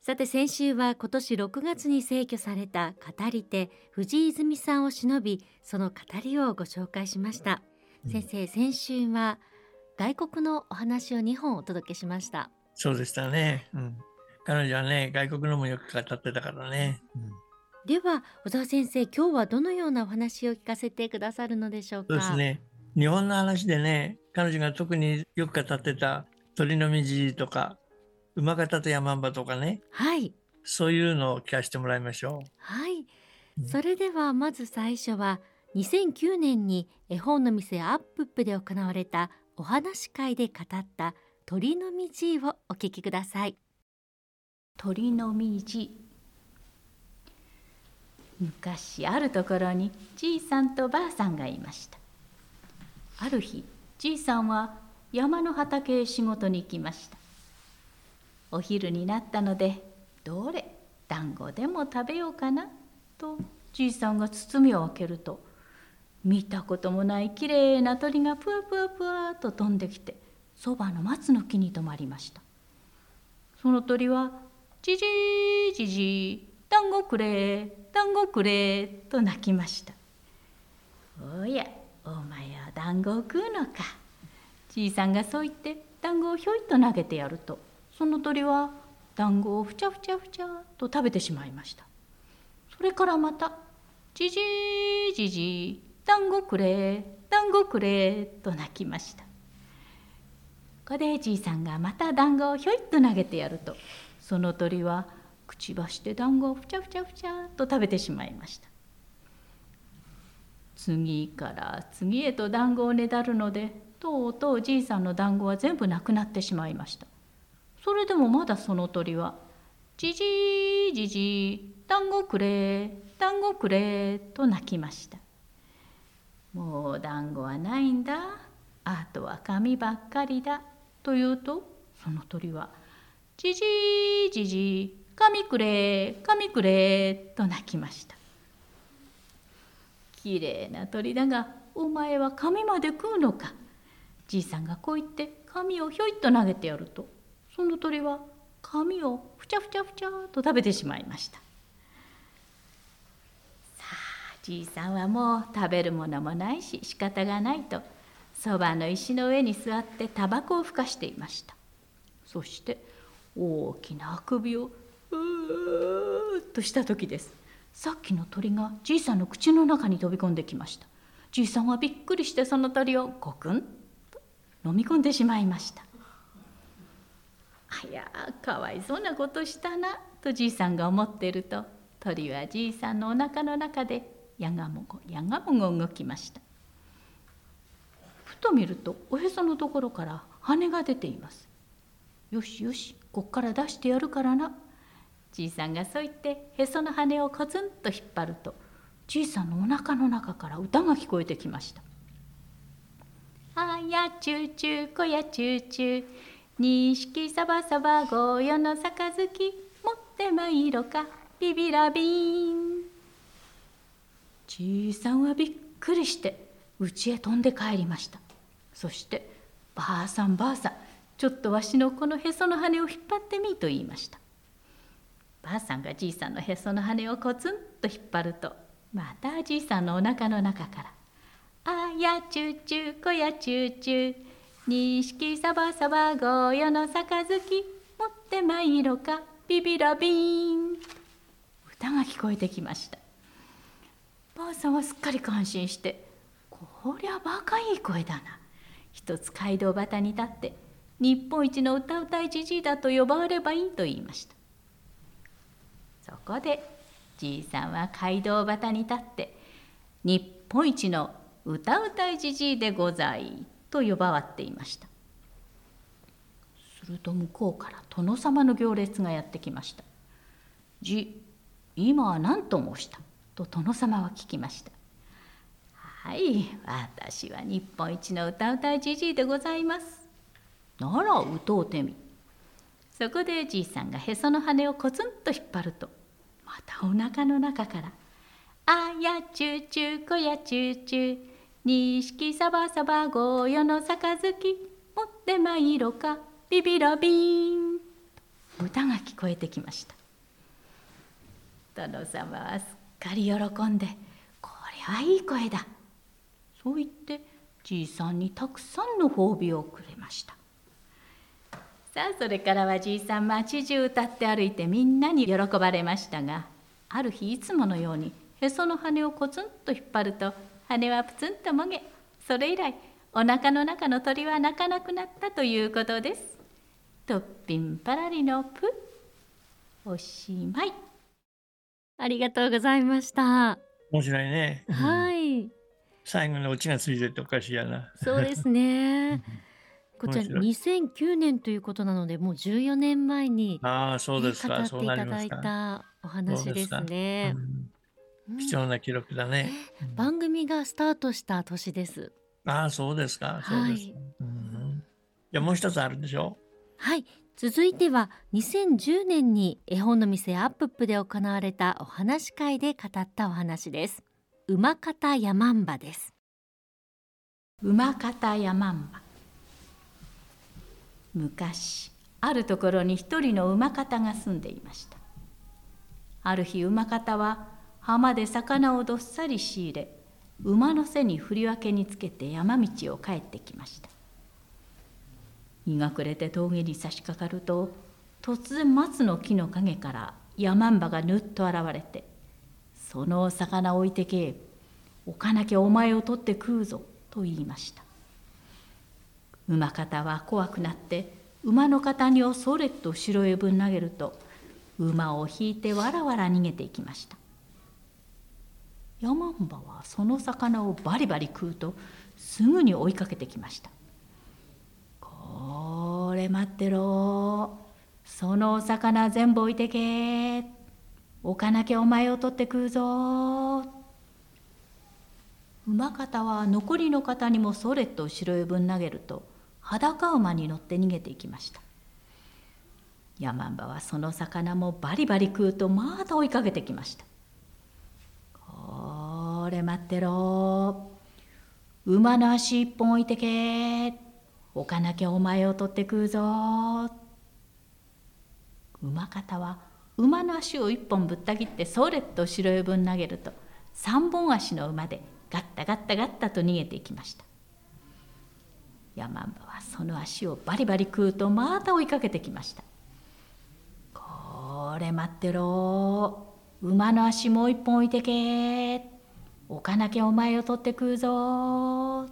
さて先週は今年6月に逝去された語り手藤井泉さんを偲びその語りをご紹介しました、うん、先生先週は外国のお話を2本お届けしました。そうでしたね、うん、彼女はね外国のもよく語ってたからね、うん、では小沢先生今日はどのようなお話を聞かせてくださるのでしょうか？そうですね。日本の話でね彼女が特によく語ってた鳥の道とか馬形と山場とかね、はい、そういうのを聞かせてもらいましょう。はい、それではまず最初は2009年に絵本の店アップップで行われたお話会で語った鳥の道をお聞きください。鳥の道。昔あるところにじいさんとばあさんがいました。ある日じいさんは山の畑へ仕事に行きましたお昼になったのでどれ団子でも食べようかなとじいさんが包みを開けると見たこともないきれいな鳥がぷわぷわぷわと飛んできてそばの松の木に止まりました。その鳥は「じじいじじい団子くれ団子くれ」と鳴きました「おやお前は団子を食うのか」じいさんがそう言って団子をひょいと投げてやるとその鳥は団子をふちゃふちゃふちゃと食べてしまいました。それからまた「じじいじじい団子くれ団子くれ」と鳴きました。ここでじいさんがまた団子をひょいっと投げてやるとその鳥はくちばして団子をふちゃふちゃふちゃと食べてしまいました。次から次へと団子をねだるのでとうとうじいさんの団子は全部なくなってしまいました。それでもまだその鳥は「じじいじじい団子くれ団子くれ」と鳴きました。もう団子はないんだ。あとは紙ばっかりだ。と言うとその鳥は「じじいじじい紙くれ紙くれ」と鳴きました。きれいな鳥だがお前は紙まで食うのか。じいさんがこう言って紙をひょいっと投げてやるとその鳥は紙をふちゃふちゃふちゃと食べてしまいました。さあじいさんはもう食べるものもないし仕方がないとそばの石の上に座ってタバコをふかしていました。そして大きなあくびをうーっとした時です。さっきの鳥がじいさんの口の中に飛び込んできました。じいさんはびっくりしてその鳥をゴクンと飲み込んでしまいました。あやかわいそうなことしたなとじいさんが思ってると鳥はじいさんのおなかの中でやがもごやがもご動きました。ふと見るとおへそのところから羽が出ています。よしよしこっから出してやるからな。じいさんがそう言ってへその羽をコツンと引っ張るとじいさんのおなかの中から歌が聞こえてきました「あやちゅうちゅうこやちゅうちゅう錦サバサバゴーヤの杯持ってまいろか。ビビラビン。じいさんはびっくりして家へ飛んで帰りました。そしてばあさんばあさんちょっとわしのこのへその羽を引っ張ってみと言いました。ばあさんがじいさんのへその羽をコツンと引っ張るとまたじいさんのおなかの中から「あやちゅうちゅうこやちゅうちゅう錦サバサバゴーヤの杯持ってまいろかビビラビン。歌が聞こえてきました。ばあさんはすっかり感心してこりゃバカいい声だな。一つ街道端に立って日本一の歌うたいじじいだと呼ばれればいいと言いました。そこでじいさんは街道端に立って日本一の歌うたいじじいでございと呼ばわっていました。すると向こうから殿様の行列がやってきました「じ今は何と申した？と殿様は聞きましたはい私は日本一の歌うたいじじいでございます。なら歌うてみ。そこでじいさんがへその羽をコツンと引っ張るとまたおなかの中から「あやちゅうちゅうこやちゅうちゅう錦サバサバゴーヨの杯持ってまいろかビビラビーン」歌が聞こえてきました。殿様はすっかり喜んで「これはいい声だ」そう言ってじいさんにたくさんの褒美をくれました。さあそれからはじいさん町中歌って歩いてみんなに喜ばれましたがある日いつものようにへその羽をコツンと引っ張ると羽はプツンともげそれ以来お腹の中の鳥は鳴かなくなったということですとっぴんぱらりのプおしまいありがとうございました。面白いね。はい、最後にオチがついてておかしいやな。そうですね。こちら面2009年ということなので、もう14年前に、ああ、そうねですか。語っていただい。たお話ですね。うんうん貴重な記録だね。番組がスタートした年です。ああ、そうですか。そうですはい。うんじゃあもう一つあるでしょ？はい、続いては2010年に絵本の店アップップで行われたお話し会で語ったお話です。馬方山んばです。馬方山んば昔あるところに一人の馬方が住んでいましたある日馬方は浜で魚をどっさり仕入れ馬の背に振り分けにつけて山道を帰ってきました。日が暮れて峠に差し掛かると突然松の木の陰から山んばがぬっと現れて「そのお魚置いてけ置かなきゃお前を取って食うぞ」と言いました。馬方は怖くなって馬の肩荷をそれっと後ろへぶん投げると馬を引いてわらわら逃げていきました。山んばはその魚をバリバリ食うとすぐに追いかけてきました。これ待ってろ。そのお魚全部置いてけ。置かなきゃお前を取って食うぞ。馬方は残りの方にもそれと後ろへぶん投げると裸馬に乗って逃げていきました。山んばはその魚もバリバリ食うとまた追いかけてきました。これ待ってろ。馬の足一本置いてけ。置かなきゃお前を取って食うぞ。馬方は馬の足を一本ぶった切ってそれっと後ろへぶん投げると三本足の馬でガッタガッタガッタと逃げていきました。山んばはその足をバリバリ食うとまた追いかけてきました。これ待ってろ。馬の足もう一本置いてけ。置かなきゃお前を取って食うぞ。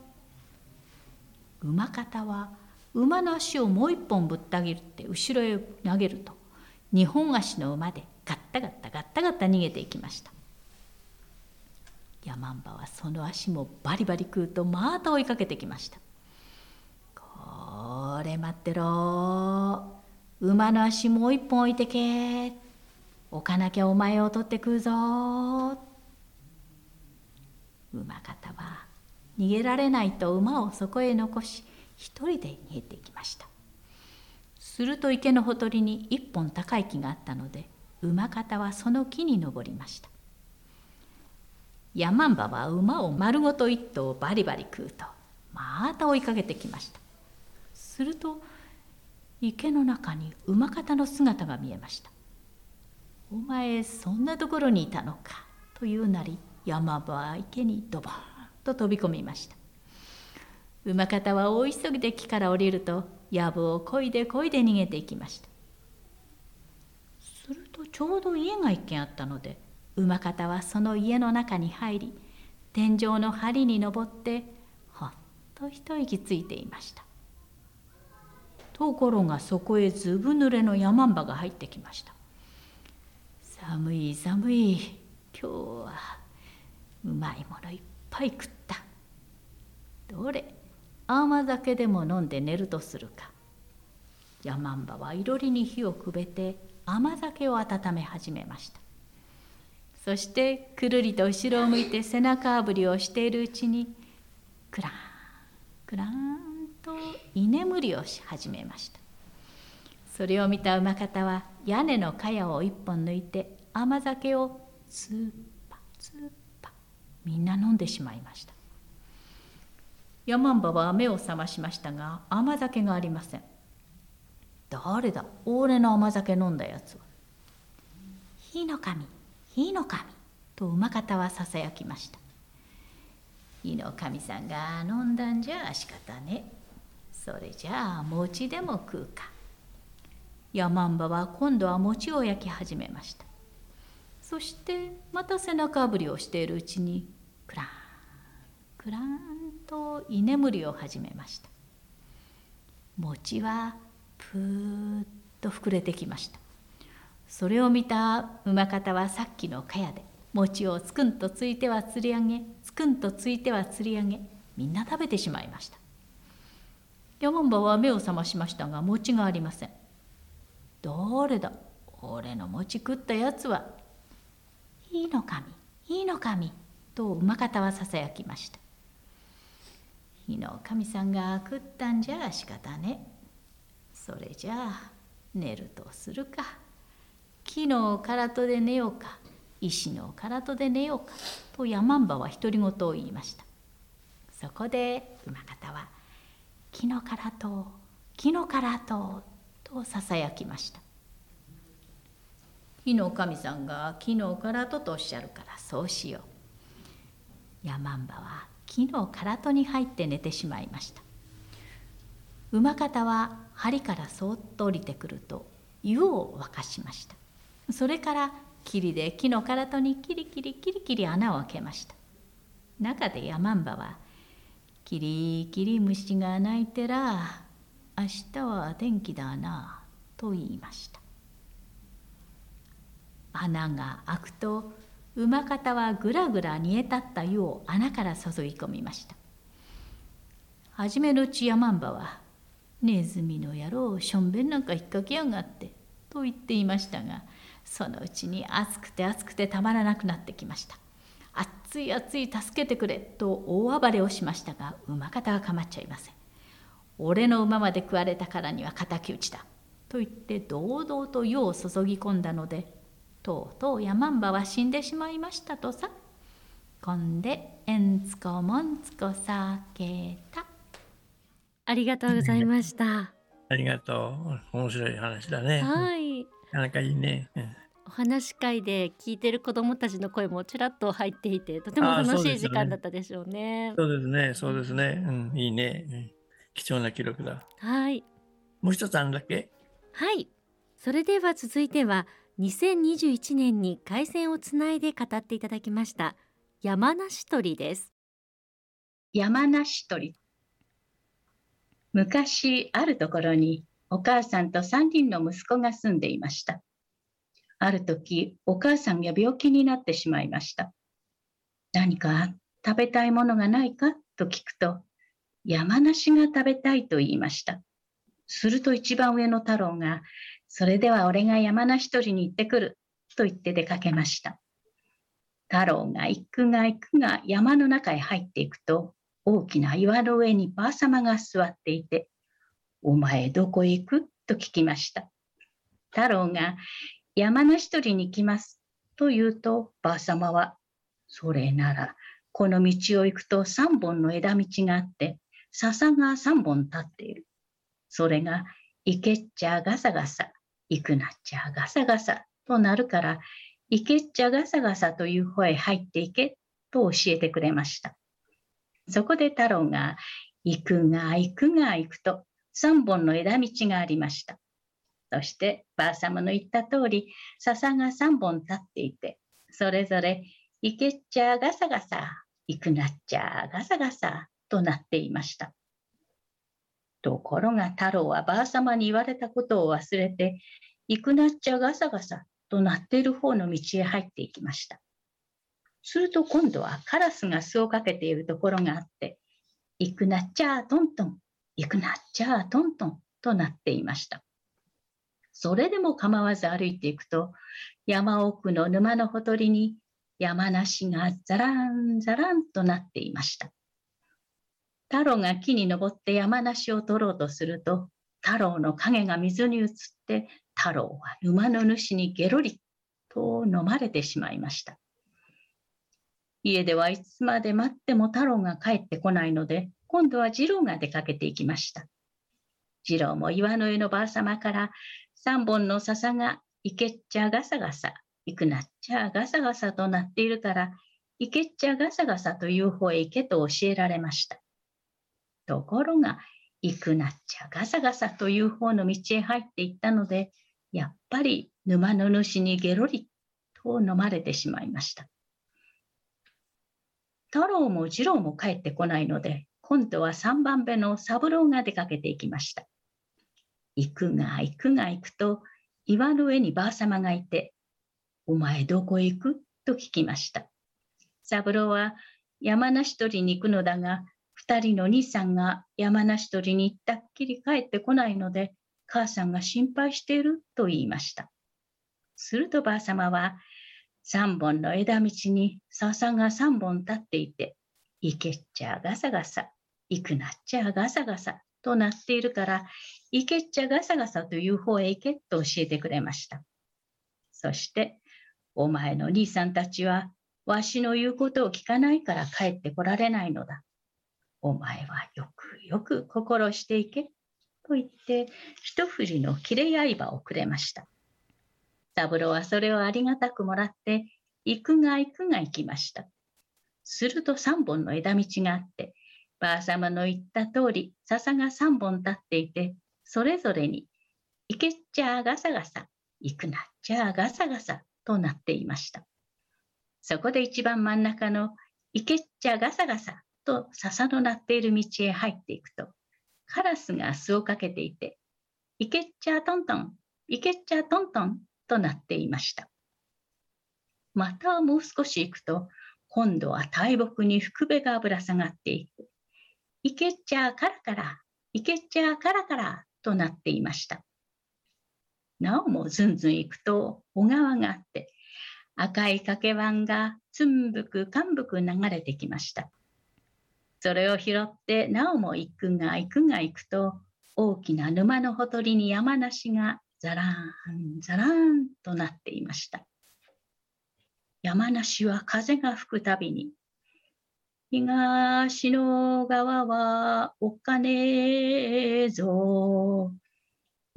馬方は馬の足をもう一本ぶった切って後ろへ投げると。二本足の馬でガッタガッタガッタガッタ逃げていきました。山んばはその足もバリバリ食うとまた追いかけてきました。これ待ってろ。馬の足もう一本置いてけ。置かなきゃお前を取って食うぞ。馬方は逃げられないと馬をそこへ残し一人で逃げていきました。すると池のほとりに一本高い木があったので馬方はその木に登りました。山んばは馬を丸ごと一頭バリバリ食うとまた追いかけてきました。すると池の中に馬方の姿が見えました「お前そんなところにいたのか」というなり山場池にドボンと飛び込みました。馬方は大急ぎで木から降りると藪をこいでこいで逃げていきました。するとちょうど家が一軒あったので馬方はその家の中に入り天井の梁に登ってほっと一息ついていました。ところがそこへずぶ濡れの山んばが入ってきました。寒い寒い。今日はうまいものいっぱい食った。どれ？甘酒でも飲んで寝るとするか。山んばはいろりに火をくべて甘酒を温め始めました。そしてくるりと後ろを向いて背中あぶりをしているうちにクランクランと居眠りをし始めました。それを見た馬方は屋根の茅を一本抜いて甘酒をツーパツーパみんな飲んでしまいました。ヤマンバは目を覚ましましたが甘酒がありません。誰だ？俺の甘酒飲んだやつは。火の神火の神と馬方はささやきました。火の神さんが飲んだんじゃ仕方ねそれじゃあ餅でも食うか。ヤマンバは今度は餅を焼き始めました。そしてまた背中あぶりをしているうちにクランクランと居眠りを始めました。餅はぷーっと膨れてきました。それを見た馬方はさっきの茅で餅をつくんとついては釣り上げつくんとついては釣り上げみんな食べてしまいました。山ンは目を覚ましましたが餅がありません。どれだ？俺の餅食ったやつは。いいの神いいの神と馬方はささやきました。火の神さんが食ったんじゃ仕方ね。それじゃあ寝るとするか。木の唐戸で寝ようか。石の唐戸で寝ようか。と山んばは独り言を言いました。そこで馬方は「木の唐戸木の唐戸」とささやきました。火の神さんが木の唐戸とおっしゃるからそうしよう。山んばは木の唐戸に入って寝てしまいました。馬方は針からそっと降りてくると湯を沸かしました。それから霧で木の唐戸にキリキリキリキリ穴を開けました。中でヤマンバは「キリキリ虫が鳴いてら明日は天気だな」と言いました。穴が開くと馬方はぐらぐら煮え立った湯を穴から注ぎ込みました。初めのうちヤマンは「ネズミの野郎しょんべんなんか引っ掛けやがって」と言っていましたがそのうちに暑くて暑くてたまらなくなってきました。暑い暑い助けてくれと大暴れをしましたが馬方は構っちゃいません。俺の馬まで食われたからには敵討ちだと言って堂々と湯を注ぎ込んだのでとうとうヤマンバは死んでしまいましたとさ。こんでえんつこもんつこさけた。ありがとうございました。ありがとう。面白い話だね。はい。なかなかいいね、お話し会で聞いてる子どもたちの声もちらっと入っていてとても楽しい時間だったでしょうね。そうですね、そうですね、うん、いいね、うん、貴重な記録だ。はい。もう一つあるんだっけ？はい。それでは続いては2021年に回線をつないで語っていただきました山梨鳥です。山梨鳥昔あるところにお母さんと3人の息子が住んでいました。ある時、お母さんが病気になってしまいました。何か食べたいものがないか？と聞くと、山梨が食べたいと言いました。すると一番上の太郎が、それでは俺が山梨取りに行ってくると言って出かけました。太郎が行くが行くが山の中へ入っていくと、大きな岩の上にばあさまが座っていて、お前どこへ行く？と聞きました。太郎が山梨取りに行きますと言うとばあさまは、それならこの道を行くと3本の枝道があって笹が3本立っている。それが行けっちゃガサガサ、行くなっちゃガサガサとなるから行けっちゃガサガサという方へ入っていけと教えてくれました。そこで太郎が行くが行くが行くと3本の枝道がありました。そしてばあさまの言った通り笹が3本立っていてそれぞれ行けっちゃガサガサ行くなっちゃガサガサとなっていました。ところが太郎はばあさまに言われたことを忘れて行くなっちゃガサガサとなっている方の道へ入っていきました。すると今度はカラスが巣をかけているところがあって行くなっちゃトントン行くなっちゃトントンとなっていました。それでも構わず歩いていくと山奥の沼のほとりに山梨がザランザランとなっていました。太郎が木に登って山梨を取ろうとすると、太郎の影が水に映って、太郎は沼の主にゲロリと飲まれてしまいました。家ではいつまで待っても太郎が帰ってこないので、今度は次郎が出かけていきました。次郎も岩の湯のばあ様から三本の笹がいけっちゃガサガサ、いくなっちゃガサガサとなっているから、いけっちゃガサガサという方へ行けと教えられました。ところが、いくなっちゃガサガサという方の道へ入っていったので、やっぱり沼の主にゲロリと飲まれてしまいました。太郎も次郎も帰ってこないので、今度は3番目の三郎が出かけていきました。行くが行くが行くと、岩の上にばあ様がいて、お前どこへ行く？と聞きました。三郎は山梨取りに行くのだが、二人の兄さんが山梨取りに行ったっきり帰ってこないので、母さんが心配していると言いました。するとばあ様は、三本の枝道に笹が三本立っていて、行けっちゃガサガサ、行くなっちゃガサガサとなっているから、行けっちゃガサガサという方へ行けと教えてくれました。そして、お前の兄さんたちは、わしの言うことを聞かないから帰ってこられないのだ。お前はよくよく心していけ。と言って、一振りの切れ刃をくれました。三郎はそれをありがたくもらって、行くが行くが行きました。すると三本の枝道があって、ばあ様の言った通り、笹が三本立っていて、それぞれに、行けっちゃあガサガサ、行くなっちゃあガサガサとなっていました。そこで一番真ん中の、行けっちゃあガサガサと笹の鳴っている道へ入っていくと、カラスが巣をかけていて、行けっちゃトントン、行けっちゃトントンとなっていました。またもう少し行くと、今度は大木に福部がぶら下がっていく。いけっちゃカラカラ、いけっちゃカラカラとなっていました。なおもずんずん行くと小川があって、赤い掛け湾がつんぶくかんぶく流れてきました。それを拾ってなおも行くが行くが行くと、大きな沼のほとりに山梨がザラーンザラーンとなっていました。山梨は風が吹くたびに東の側はお金ぞ。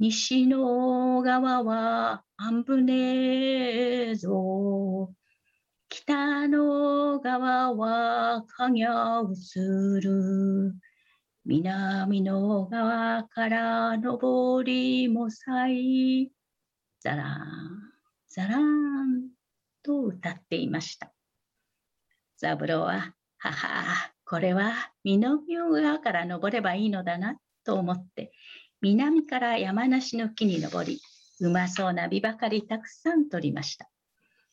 西の側は安船ぞ。北の側は影映る。南の側から上りもさい。ザラン、ザランと歌っていました。ザブロははは、これは南側から登ればいいのだなと思って、南から山梨の木に登り、うまそうな実ばかりたくさん取りました。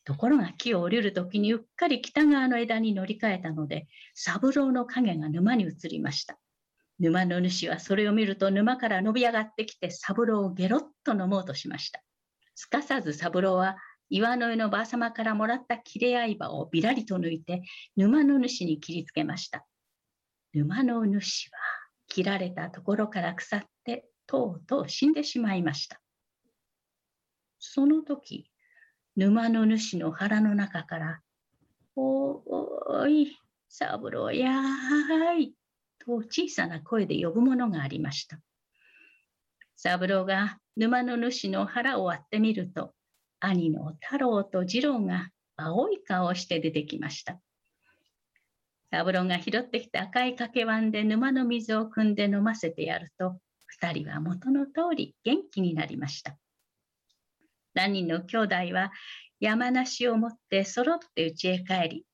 ところが木を降りるときにうっかり北側の枝に乗り換えたので、三郎の影が沼に移りました。沼の主はそれを見ると沼から伸び上がってきて三郎をゲロッと飲もうとしました。すかさず三郎は岩の上のばあ様からもらった切れ刃をびらりと抜いて沼の主に切りつけました。沼の主は切られたところから腐ってとうとう死んでしまいました。その時、沼の主の腹の中から、おーい、サブロやーい、と小さな声で呼ぶものがありました。サブロが沼の主の腹を割ってみると、兄の太郎と次郎が青い顔をして出てきました。三郎が拾ってきた赤い掛け碗で沼の水を汲んで飲ませてやると、二人は元の通り元気になりました。何人の兄弟は山梨を持って揃って家へ帰り、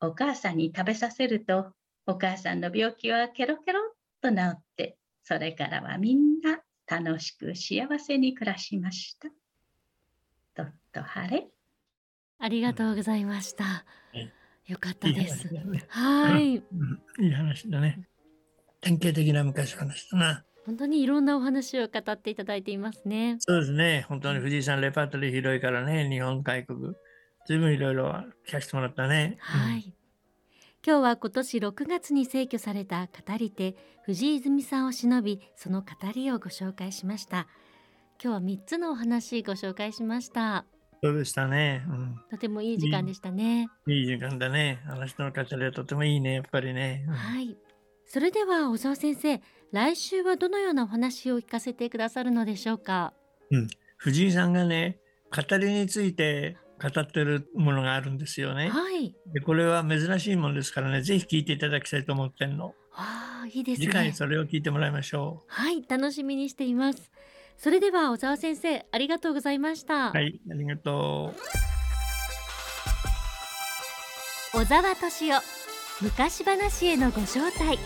お母さんに食べさせると、お母さんの病気はケロケロっと治って、それからはみんな楽しく幸せに暮らしました。とっと晴れ。ありがとうございました。よかったです。いいね、はい、うん、いい話だね。典型的な昔話だな。本当にいろんなお話を語っていただいていますね。そうですね。本当に藤井さんレパートリー広いからね、日本外国ずいぶんいろいろ聞かせてもらったね。はい、今日は今年6月に逝去された語り手藤井泉さんを偲びその語りをご紹介しました。今日は3つのお話ご紹介しました。そうでしたね、うん、とてもいい時間でしたね。いい時間だね。話の語りはとてもいいねやっぱりね、うん、はいそれでは小沢先生来週はどのようなお話を聞かせてくださるのでしょうか？うん藤井さんがね語りについて語ってるものがあるんですよね。はい。でこれは珍しいものですからね、ぜひ聞いていただきたいと思ってんの。ああ、いいですね。次回それを聞いてもらいましょう。はい、楽しみにしています。それでは小沢先生、ありがとうございました。はい、ありがとう。小沢敏夫昔話へのご招待。